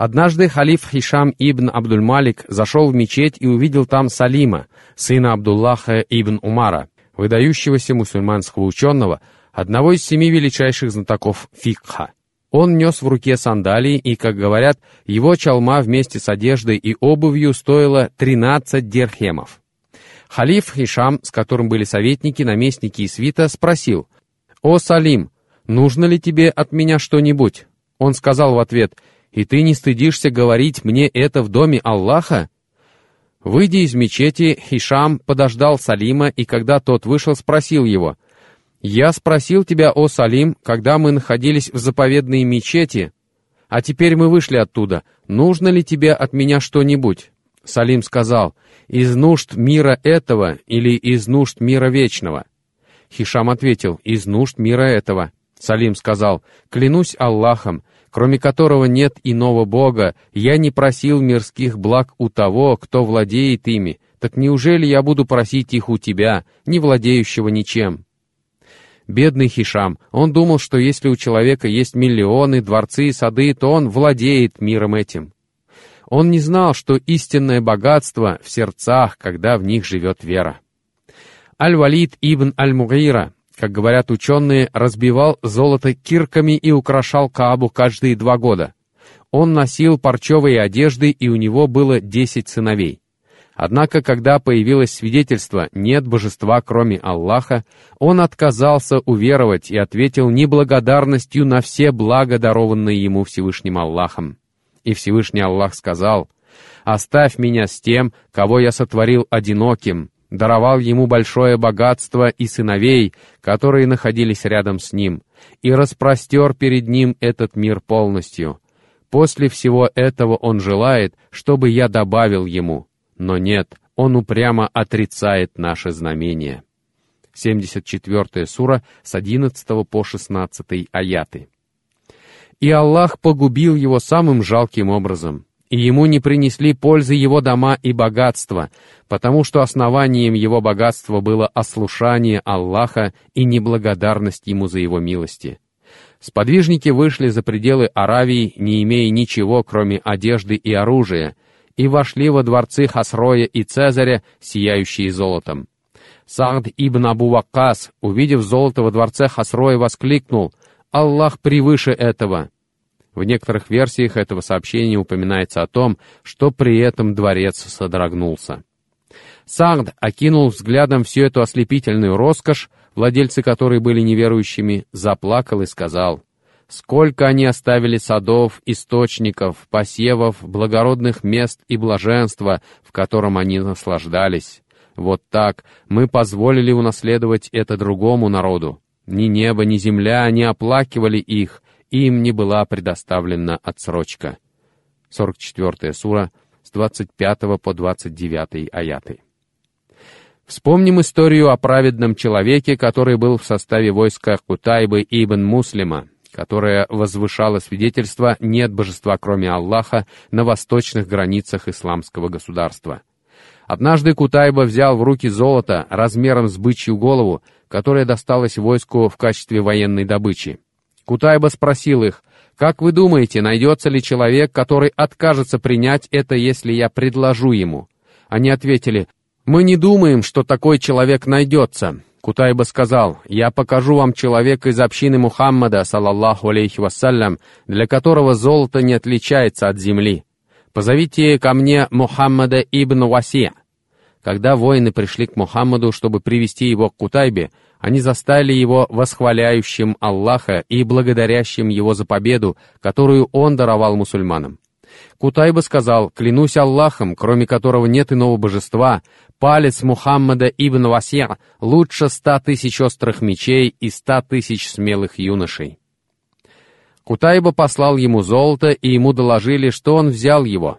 Однажды халиф Хишам ибн Абдуль-Малик зашел в мечеть и увидел там Салима, сына Абдуллаха ибн Умара, выдающегося мусульманского ученого, одного из семи величайших знатоков фикха. Он нес в руке сандалии, и, как говорят, его чалма вместе с одеждой и обувью стоила 13 дирхемов. Халиф Хишам, с которым были советники, наместники и свита, спросил, «О, Салим, нужно ли тебе от меня что-нибудь?» Он сказал в ответ, «И ты не стыдишься говорить мне это в доме Аллаха?» Выйдя из мечети, Хишам подождал Салима, и когда тот вышел, спросил его, «Я спросил тебя, о Салим, когда мы находились в заповедной мечети, а теперь мы вышли оттуда, нужно ли тебе от меня что-нибудь?» Салим сказал, «Из нужд мира этого или из нужд мира вечного?» Хишам ответил, «Из нужд мира этого». Салим сказал, «Клянусь Аллахом, кроме которого нет иного Бога, я не просил мирских благ у того, кто владеет ими, так неужели я буду просить их у тебя, не владеющего ничем?» Бедный Хишам, он думал, что если у человека есть миллионы, дворцы и сады, то он владеет миром этим. Он не знал, что истинное богатство в сердцах, когда в них живет вера. Аль-Валид ибн Аль-Мугайра, как говорят ученые, разбивал золото кирками и украшал Каабу каждые два года. Он носил парчевые одежды, и у него было десять сыновей. Однако, когда появилось свидетельство «нет божества, кроме Аллаха», он отказался уверовать и ответил неблагодарностью на все блага, дарованные ему Всевышним Аллахом. И Всевышний Аллах сказал, «Оставь меня с тем, кого я сотворил одиноким, даровал ему большое богатство и сыновей, которые находились рядом с ним, и распростер перед ним этот мир полностью. После всего этого он желает, чтобы я добавил ему, но нет, он упрямо отрицает наше знамение. 74 сура с 11 по 16 аяты. И Аллах погубил его самым жалким образом — и ему не принесли пользы его дома и богатства, потому что основанием его богатства было ослушание Аллаха и неблагодарность ему за его милости. Сподвижники вышли за пределы Аравии, не имея ничего, кроме одежды и оружия, и вошли во дворцы Хасроя и Цезаря, сияющие золотом. Саад ибн Абу Ваккас, увидев золото во дворце Хасроя, воскликнул «Аллах превыше этого!» В некоторых версиях этого сообщения упоминается о том, что при этом дворец содрогнулся. Сагд окинул взглядом всю эту ослепительную роскошь, владельцы которой были неверующими, заплакал и сказал, «Сколько они оставили садов, источников, посевов, благородных мест и блаженства, в котором они наслаждались. Вот так мы позволили унаследовать это другому народу. Ни небо, ни земля не оплакивали их, им не была предоставлена отсрочка. 44 сура с 25 по 29 аяты. Вспомним историю о праведном человеке, который был в составе войска Кутайбы ибн Муслима, которое возвышало свидетельство «нет божества, кроме Аллаха» на восточных границах исламского государства. Однажды Кутайба взял в руки золото размером с бычью голову, которое досталось войску в качестве военной добычи. Кутайба спросил их, «Как вы думаете, найдется ли человек, который откажется принять это, если я предложу ему?» Они ответили, «Мы не думаем, что такой человек найдется». Кутайба сказал, «Я покажу вам человека из общины Мухаммада, салаллаху алейхи вассалям, для которого золото не отличается от земли. Позовите ко мне Мухаммада ибн Васия». Когда воины пришли к Мухаммаду, чтобы привести его к Кутайбе, они застали его восхваляющим Аллаха и благодарящим его за победу, которую он даровал мусульманам. Кутайба сказал, «Клянусь Аллахом, кроме которого нет иного божества, палец Мухаммада ибн Васия лучше ста тысяч острых мечей и ста тысяч смелых юношей». Кутайба послал ему золото, и ему доложили, что он взял его.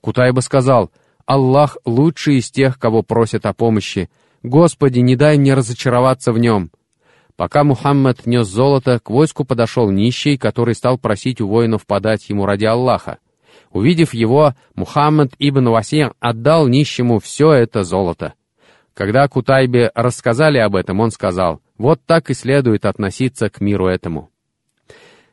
Кутайба сказал, «Аллах лучший из тех, кого просят о помощи, Господи, не дай мне разочароваться в нем!» Пока Мухаммад нес золото, к войску подошел нищий, который стал просить у воинов подать ему ради Аллаха. Увидев его, Мухаммад ибн Васир отдал нищему все это золото. Когда Кутайбе рассказали об этом, он сказал, вот так и следует относиться к миру этому.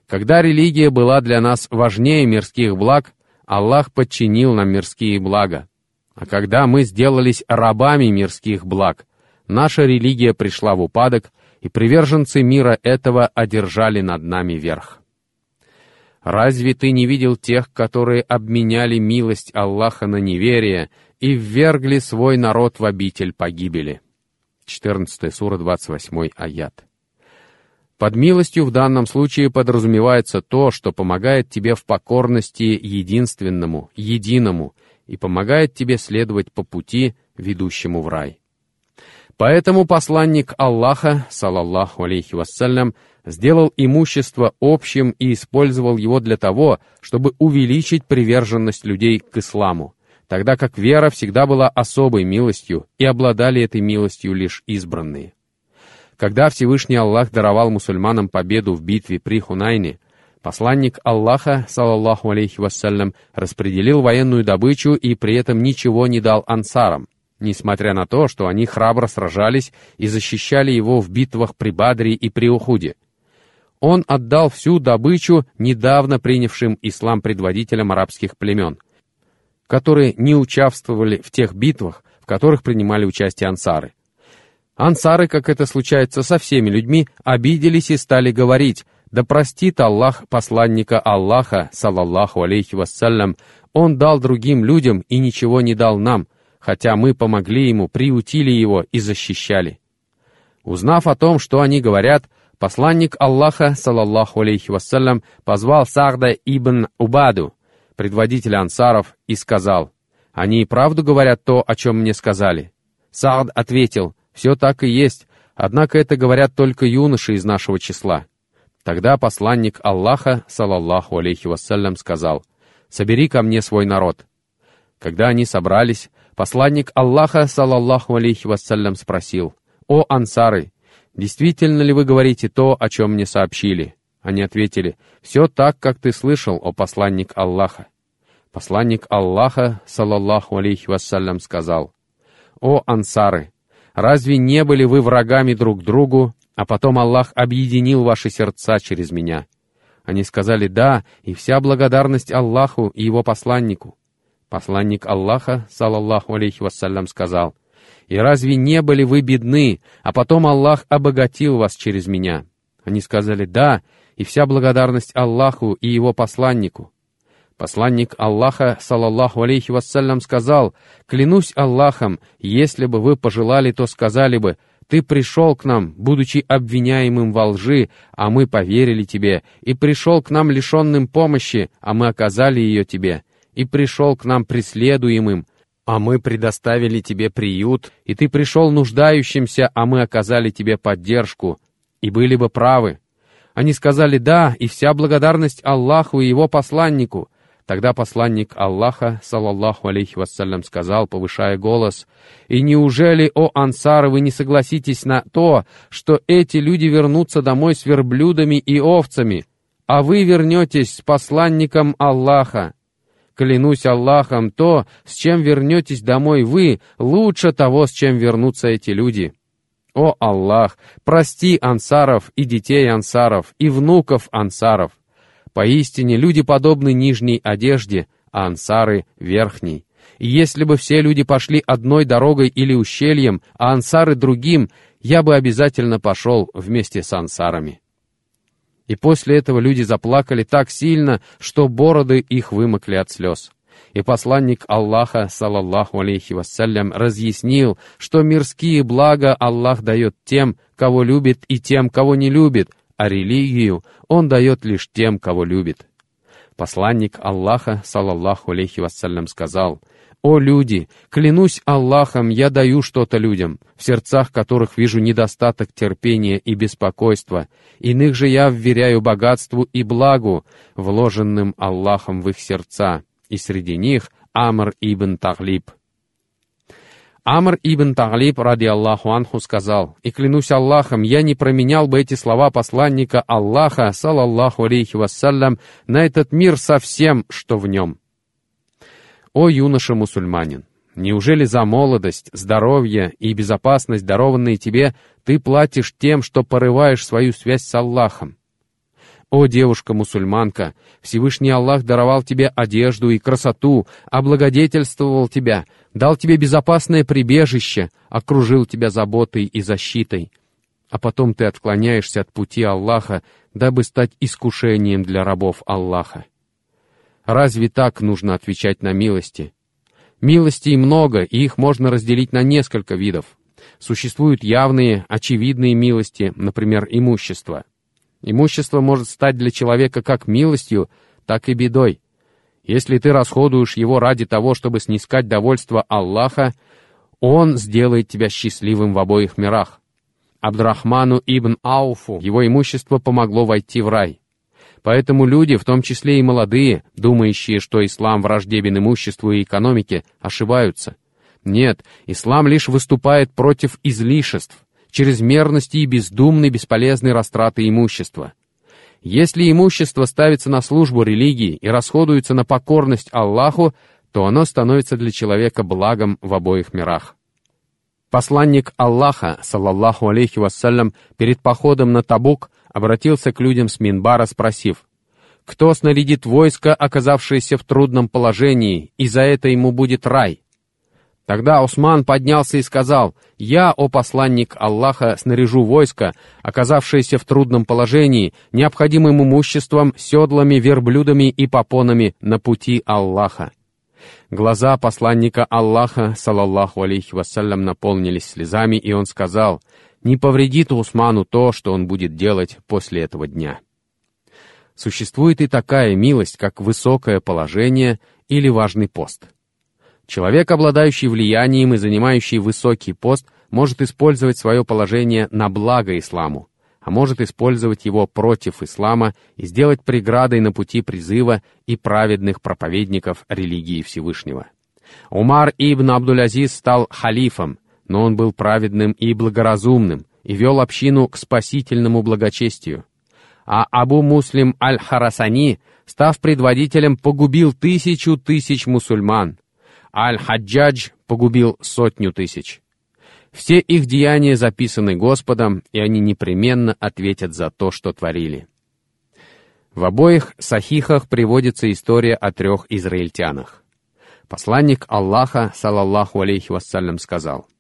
Когда религия была для нас важнее мирских благ, Аллах подчинил нам мирские блага. А когда мы сделались рабами мирских благ, наша религия пришла в упадок, и приверженцы мира этого одержали над нами верх. Разве ты не видел тех, которые обменяли милость Аллаха на неверие и ввергли свой народ в обитель погибели? 14 сура, 28 аят. Под милостью в данном случае подразумевается то, что помогает тебе в покорности единственному, единому, и помогает тебе следовать по пути, ведущему в рай. Поэтому посланник Аллаха, салаллаху алейхи вассалям, сделал имущество общим и использовал его для того, чтобы увеличить приверженность людей к исламу, тогда как вера всегда была особой милостью, и обладали этой милостью лишь избранные. Когда Всевышний Аллах даровал мусульманам победу в битве при Хунайне, посланник Аллаха, салаллаху алейхи вассалям, распределил военную добычу и при этом ничего не дал ансарам, несмотря на то, что они храбро сражались и защищали его в битвах при Бадре и при Ухуде. Он отдал всю добычу недавно принявшим ислам предводителям арабских племен, которые не участвовали в тех битвах, в которых принимали участие ансары. Ансары, как это случается со всеми людьми, обиделись и стали говорить, «Да простит Аллах посланника Аллаха, салаллаху алейхи вассалям, он дал другим людям и ничего не дал нам, хотя мы помогли ему, приутили его и защищали». Узнав о том, что они говорят, посланник Аллаха, салаллаху алейхи вассалям, позвал Сахда ибн Убаду, предводителя ансаров, и сказал, «Они и правду говорят то, о чем мне сказали». Саад ответил, «Все так и есть, однако это говорят только юноши из нашего числа». Тогда посланник Аллаха, салаллаху алейхи вассалям, сказал, «Собери ко мне свой народ». Когда они собрались, посланник Аллаха, салаллаху алейхи вассалям, спросил, «О ансары, действительно ли вы говорите то, о чем мне сообщили?» Они ответили, «Все так, как ты слышал, о посланник Аллаха». Посланник Аллаха, салаллаху алейхи вассалям, сказал, «О ансары, разве не были вы врагами друг другу, а потом Аллах объединил ваши сердца через меня?» Они сказали «Да», и вся благодарность Аллаху и его посланнику. Посланник Аллаха, салаллаху алейхи вассалям, сказал, «И разве не были вы бедны, а потом Аллах обогатил вас через меня?» Они сказали «Да», и вся благодарность Аллаху и Его посланнику. Посланник Аллаха, салаллаху алейхи вассалям, сказал, «Клянусь Аллахом, если бы вы пожелали, то сказали бы, ты пришел к нам, будучи обвиняемым во лжи, а мы поверили тебе, и пришел к нам лишенным помощи, а мы оказали ее тебе, и пришел к нам преследуемым, а мы предоставили тебе приют, и ты пришел нуждающимся, а мы оказали тебе поддержку, и были бы правы». Они сказали «да», и вся благодарность Аллаху и Его посланнику. Тогда посланник Аллаха, салаллаху алейхи вассалям, сказал, повышая голос, «И неужели, о ансары, вы не согласитесь на то, что эти люди вернутся домой с верблюдами и овцами, а вы вернетесь с посланником Аллаха? Клянусь Аллахом, то, с чем вернетесь домой вы, лучше того, с чем вернутся эти люди». О Аллах, прости ансаров и детей ансаров, и внуков ансаров. Поистине люди подобны нижней одежде, а ансары — верхней. И если бы все люди пошли одной дорогой или ущельем, а ансары другим, я бы обязательно пошел вместе с ансарами. И после этого люди заплакали так сильно, что бороды их вымокли от слез. И посланник Аллаха, салаллаху алейхи вассалям, разъяснил, что мирские блага Аллах дает тем, кого любит, и тем, кого не любит, а религию Он дает лишь тем, кого любит. Посланник Аллаха, салаллаху алейхи вассалям, сказал, «О люди, клянусь Аллахом, я даю что-то людям, в сердцах которых вижу недостаток терпения и беспокойства, иных же я вверяю богатству и благу, вложенным Аллахом в их сердца, и среди них Амр ибн Таглиб. Амр ибн Таглиб, ради Аллаху Анху, сказал, «И клянусь Аллахом, я не променял бы эти слова посланника Аллаха, салаллаху алейхи вассалям, на этот мир со всем, что в нем». О юноша-мусульманин! Неужели за молодость, здоровье и безопасность, дарованные тебе, ты платишь тем, что порываешь свою связь с Аллахом? «О, девушка-мусульманка, Всевышний Аллах даровал тебе одежду и красоту, облагодетельствовал тебя, дал тебе безопасное прибежище, окружил тебя заботой и защитой. А потом ты отклоняешься от пути Аллаха, дабы стать искушением для рабов Аллаха. Разве так нужно отвечать на милости? Милостей много, и их можно разделить на несколько видов. Существуют явные, очевидные милости, например, имущество. Имущество может стать для человека как милостью, так и бедой. Если ты расходуешь его ради того, чтобы снискать довольство Аллаха, Он сделает тебя счастливым в обоих мирах. Абдрахману ибн Ауфу его имущество помогло войти в рай. Поэтому люди, в том числе и молодые, думающие, что ислам враждебен имуществу и экономике, ошибаются. Нет, ислам лишь выступает против излишеств, чрезмерности и бездумной бесполезной растраты имущества. Если имущество ставится на службу религии и расходуется на покорность Аллаху, то оно становится для человека благом в обоих мирах. Посланник Аллаха, саллаллаху алейхи вассалям, перед походом на Табук обратился к людям с Минбара, спросив, «Кто снарядит войско, оказавшееся в трудном положении, и за это ему будет рай?» Тогда Усман поднялся и сказал, «Я, о посланник Аллаха, снаряжу войско, оказавшееся в трудном положении, необходимым имуществом, седлами, верблюдами и попонами на пути Аллаха». Глаза посланника Аллаха, салаллаху алейхи вассалям, наполнились слезами, и он сказал, не повредит Усману то, что он будет делать после этого дня. Существует и такая милость, как высокое положение или важный пост. Человек, обладающий влиянием и занимающий высокий пост, может использовать свое положение на благо исламу, а может использовать его против ислама и сделать преградой на пути призыва и праведных проповедников религии Всевышнего. Умар ибн Абдулязиз стал халифом, но он был праведным и благоразумным и вел общину к спасительному благочестию. А Абу Муслим Аль-Харасани, став предводителем, погубил тысячу тысяч мусульман. Аль-Хаджадж погубил сотню тысяч. Все их деяния записаны Господом, и они непременно ответят за то, что творили. В обоих сахихах приводится история о трех израильтянах. Посланник Аллаха, салаллаху алейхи вассалям, сказал —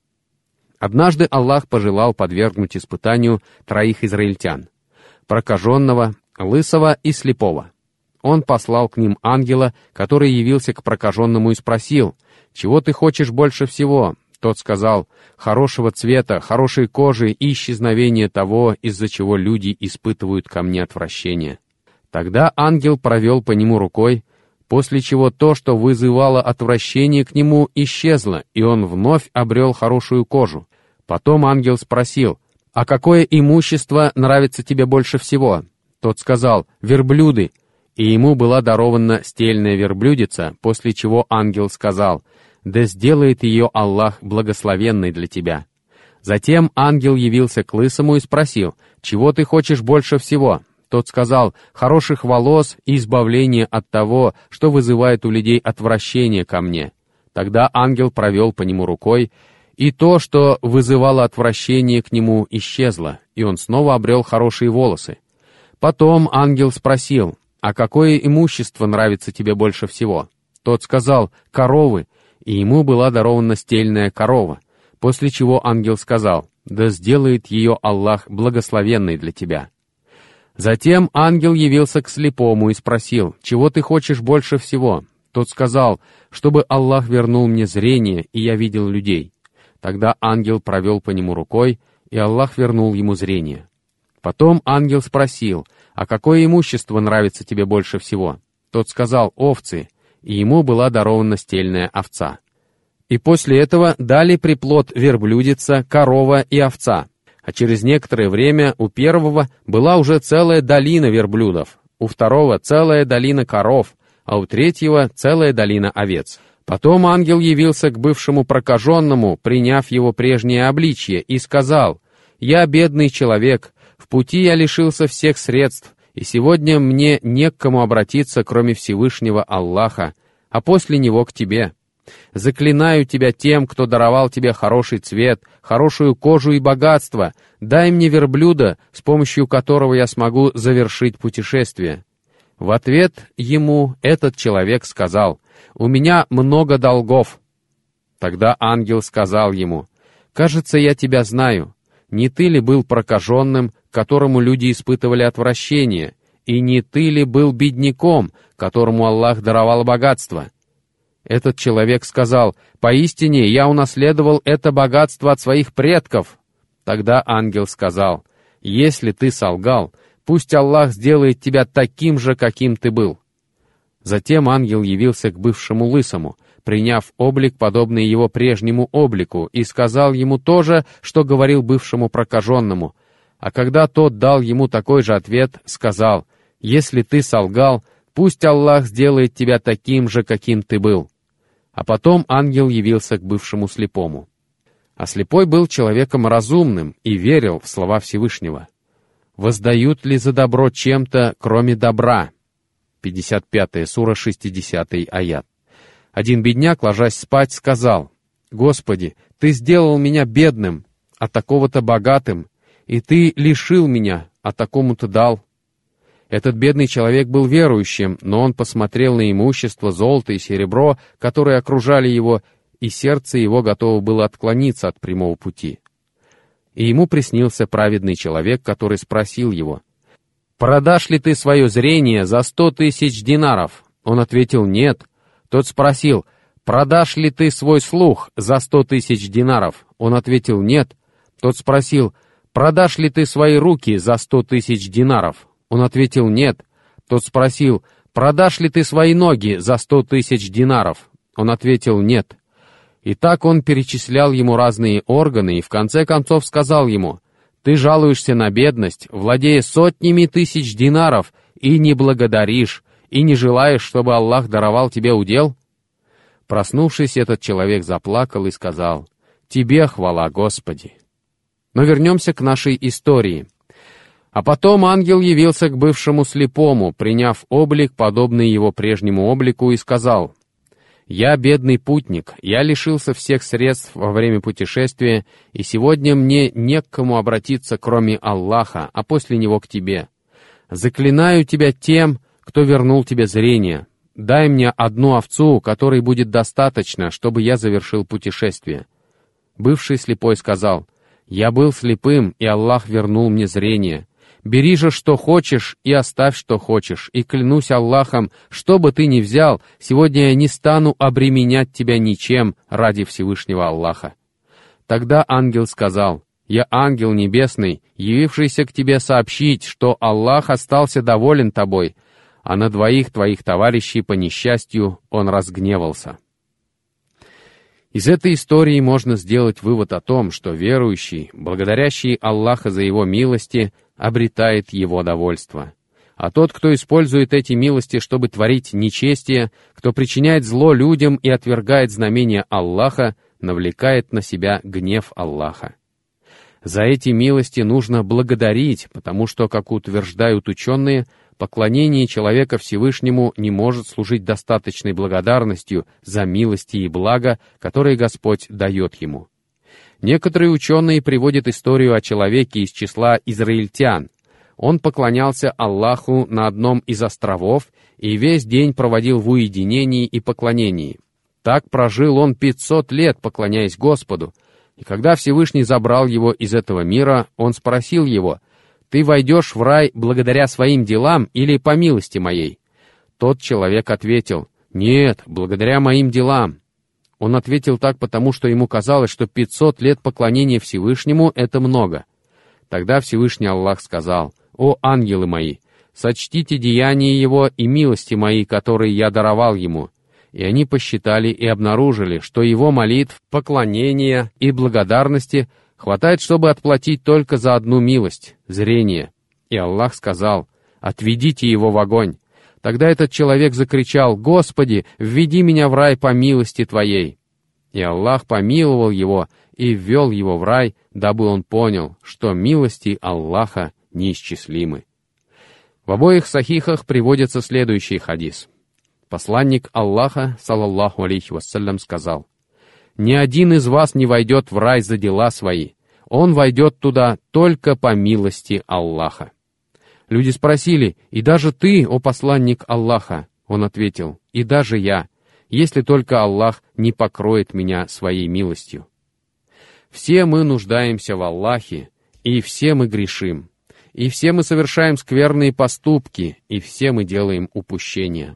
Однажды Аллах пожелал подвергнуть испытанию троих израильтян — прокаженного, лысого и слепого. Он послал к ним ангела, который явился к прокаженному и спросил, «Чего ты хочешь больше всего?» Тот сказал, «Хорошего цвета, хорошей кожи и исчезновения того, из-за чего люди испытывают ко мне отвращение». Тогда ангел провел по нему рукой, после чего то, что вызывало отвращение к нему, исчезло, и он вновь обрел хорошую кожу. Потом ангел спросил, «А какое имущество нравится тебе больше всего?» Тот сказал, «Верблюды». И ему была дарована стельная верблюдица, после чего ангел сказал, «Да сделает ее Аллах благословенной для тебя». Затем ангел явился к лысому и спросил, «Чего ты хочешь больше всего?» Тот сказал, «Хороших волос и избавление от того, что вызывает у людей отвращение ко мне». Тогда ангел провел по нему рукой, и то, что вызывало отвращение к нему, исчезло, и он снова обрел хорошие волосы. Потом ангел спросил, «А какое имущество нравится тебе больше всего?» Тот сказал, «Коровы», и ему была дарована стельная корова, после чего ангел сказал, «Да сделает ее Аллах благословенной для тебя». Затем ангел явился к слепому и спросил, «Чего ты хочешь больше всего?» Тот сказал, «Чтобы Аллах вернул мне зрение, и я видел людей». Тогда ангел провел по нему рукой, и Аллах вернул ему зрение. Потом ангел спросил, «А какое имущество нравится тебе больше всего?» Тот сказал, «Овцы», и ему была дарована стельная овца. И после этого дали приплод верблюдица, корова и овца. А через некоторое время у первого была уже целая долина верблюдов, у второго целая долина коров, а у третьего целая долина овец. Потом ангел явился к бывшему прокаженному, приняв его прежнее обличье, и сказал, «Я бедный человек, в пути я лишился всех средств, и сегодня мне не к кому обратиться, кроме Всевышнего Аллаха, а после него к тебе. Заклинаю тебя тем, кто даровал тебе хороший цвет, хорошую кожу и богатство. Дай мне верблюда, с помощью которого я смогу завершить путешествие». В ответ ему этот человек сказал, «У меня много долгов». Тогда ангел сказал ему, «Кажется, я тебя знаю. Не ты ли был прокаженным, которому люди испытывали отвращение, и не ты ли был бедняком, которому Аллах даровал богатство?» Этот человек сказал, «Поистине я унаследовал это богатство от своих предков». Тогда ангел сказал, «Если ты солгал, пусть Аллах сделает тебя таким же, каким ты был». Затем ангел явился к бывшему лысому, приняв облик, подобный его прежнему облику, и сказал ему то же, что говорил бывшему прокаженному. А когда тот дал ему такой же ответ, сказал, «Если ты солгал, пусть Аллах сделает тебя таким же, каким ты был». А потом ангел явился к бывшему слепому. А слепой был человеком разумным и верил в слова Всевышнего. «Воздают ли за добро чем-то, кроме добра?» 55 сура, 60 аят. Один бедняк, ложась спать, сказал, «Господи, Ты сделал меня бедным, а такого-то богатым, и Ты лишил меня, а такому-то дал». Этот бедный человек был верующим, но он посмотрел на имущество, золото и серебро, которые окружали его, и сердце его готово было отклониться от прямого пути. И ему приснился праведный человек, который спросил его, «Продашь ли ты свое зрение за сто тысяч динаров?» Он ответил, «Нет». Тот спросил, «Продашь ли ты свой слух за сто тысяч динаров?» Он ответил, «Нет». Тот спросил, «Продашь ли ты свои руки за сто тысяч динаров?» Он ответил «нет». Тот спросил, «Продашь ли ты свои ноги за сто тысяч динаров?» Он ответил «нет». И так он перечислял ему разные органы и в конце концов сказал ему, «Ты жалуешься на бедность, владея сотнями тысяч динаров, и не благодаришь, и не желаешь, чтобы Аллах даровал тебе удел?» Проснувшись, этот человек заплакал и сказал, «Тебе хвала, Господи!» Но вернемся к нашей истории — а потом ангел явился к бывшему слепому, приняв облик, подобный его прежнему облику, и сказал, «Я бедный путник, я лишился всех средств во время путешествия, и сегодня мне не к кому обратиться, кроме Аллаха, а после него к тебе. Заклинаю тебя тем, кто вернул тебе зрение. Дай мне одну овцу, которой будет достаточно, чтобы я завершил путешествие». Бывший слепой сказал, «Я был слепым, и Аллах вернул мне зрение». Бери же, что хочешь, и оставь, что хочешь, и клянусь Аллахом, что бы ты ни взял, сегодня я не стану обременять тебя ничем ради Всевышнего Аллаха». Тогда ангел сказал, «Я ангел небесный, явившийся к тебе сообщить, что Аллах остался доволен тобой, а на двоих твоих товарищей по несчастью он разгневался». Из этой истории можно сделать вывод о том, что верующий, благодарящий Аллаха за его милости, обретает его довольство. А тот, кто использует эти милости, чтобы творить нечестие, кто причиняет зло людям и отвергает знамения Аллаха, навлекает на себя гнев Аллаха. За эти милости нужно благодарить, потому что, как утверждают ученые, поклонение человека Всевышнему не может служить достаточной благодарностью за милости и блага, которые Господь дает ему. Некоторые ученые приводят историю о человеке из числа израильтян. Он поклонялся Аллаху на одном из островов и весь день проводил в уединении и поклонении. Так прожил он 500 лет, поклоняясь Господу, и когда Всевышний забрал его из этого мира, он спросил его — ты войдешь в рай благодаря своим делам или по милости моей?» Тот человек ответил, «Нет, благодаря моим делам». Он ответил так, потому что ему казалось, что 500 лет поклонения Всевышнему — это много. Тогда Всевышний Аллах сказал, «О ангелы мои, сочтите деяния его и милости мои, которые я даровал ему». И они посчитали и обнаружили, что его молитв, поклонения и благодарности — Хватает, чтобы отплатить только за одну милость — зрение. И Аллах сказал, «Отведите его в огонь». Тогда этот человек закричал, «Господи, введи меня в рай по милости Твоей». И Аллах помиловал его и ввел его в рай, дабы он понял, что милости Аллаха неисчислимы. В обоих сахихах приводится следующий хадис. Посланник Аллаха, салаллаху алейхи вассалям, сказал, «Ни один из вас не войдет в рай за дела свои, он войдет туда только по милости Аллаха». Люди спросили, «И даже ты, о посланник Аллаха?» Он ответил, «И даже я, если только Аллах не покроет меня своей милостью». Все мы нуждаемся в Аллахе, и все мы грешим, и все мы совершаем скверные поступки, и все мы делаем упущения.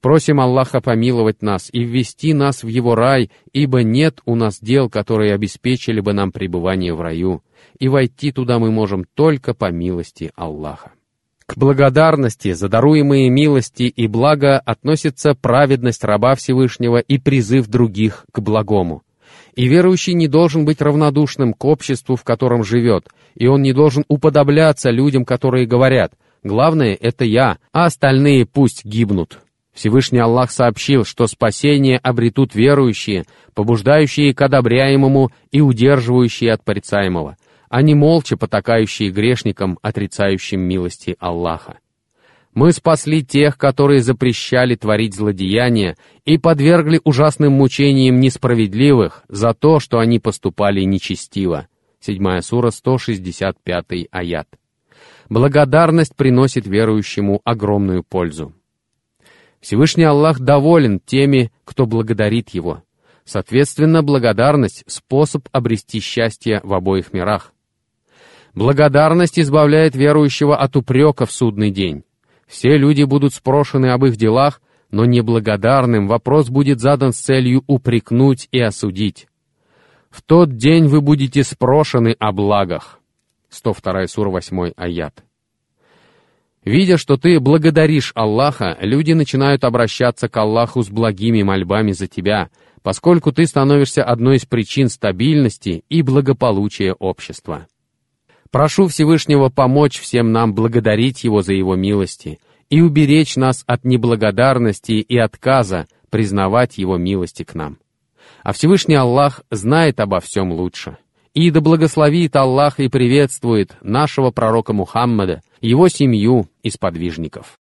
Просим Аллаха помиловать нас и ввести нас в Его рай, ибо нет у нас дел, которые обеспечили бы нам пребывание в раю, и войти туда мы можем только по милости Аллаха. К благодарности за даруемые милости и блага относится праведность раба Всевышнего и призыв других к благому. И верующий не должен быть равнодушным к обществу, в котором живет, и он не должен уподобляться людям, которые говорят «Главное — это я, а остальные пусть гибнут». Всевышний Аллах сообщил, что спасение обретут верующие, побуждающие к одобряемому и удерживающие от порицаемого, а не молча потакающие грешникам, отрицающим милости Аллаха. Мы спасли тех, которые запрещали творить злодеяния и подвергли ужасным мучениям несправедливых за то, что они поступали нечестиво. 7 сура, 165 аят. Благодарность приносит верующему огромную пользу. Всевышний Аллах доволен теми, кто благодарит Его. Соответственно, благодарность — способ обрести счастье в обоих мирах. Благодарность избавляет верующего от упрека в судный день. Все люди будут спрошены об их делах, но неблагодарным вопрос будет задан с целью упрекнуть и осудить. В тот день вы будете спрошены о благах. 102 сура 8 аят. Видя, что ты благодаришь Аллаха, люди начинают обращаться к Аллаху с благими мольбами за тебя, поскольку ты становишься одной из причин стабильности и благополучия общества. Прошу Всевышнего помочь всем нам благодарить Его за Его милости и уберечь нас от неблагодарности и отказа признавать Его милости к нам. А Всевышний Аллах знает обо всем лучше. И да благословит Аллах и приветствует нашего пророка Мухаммада, его семью и сподвижников.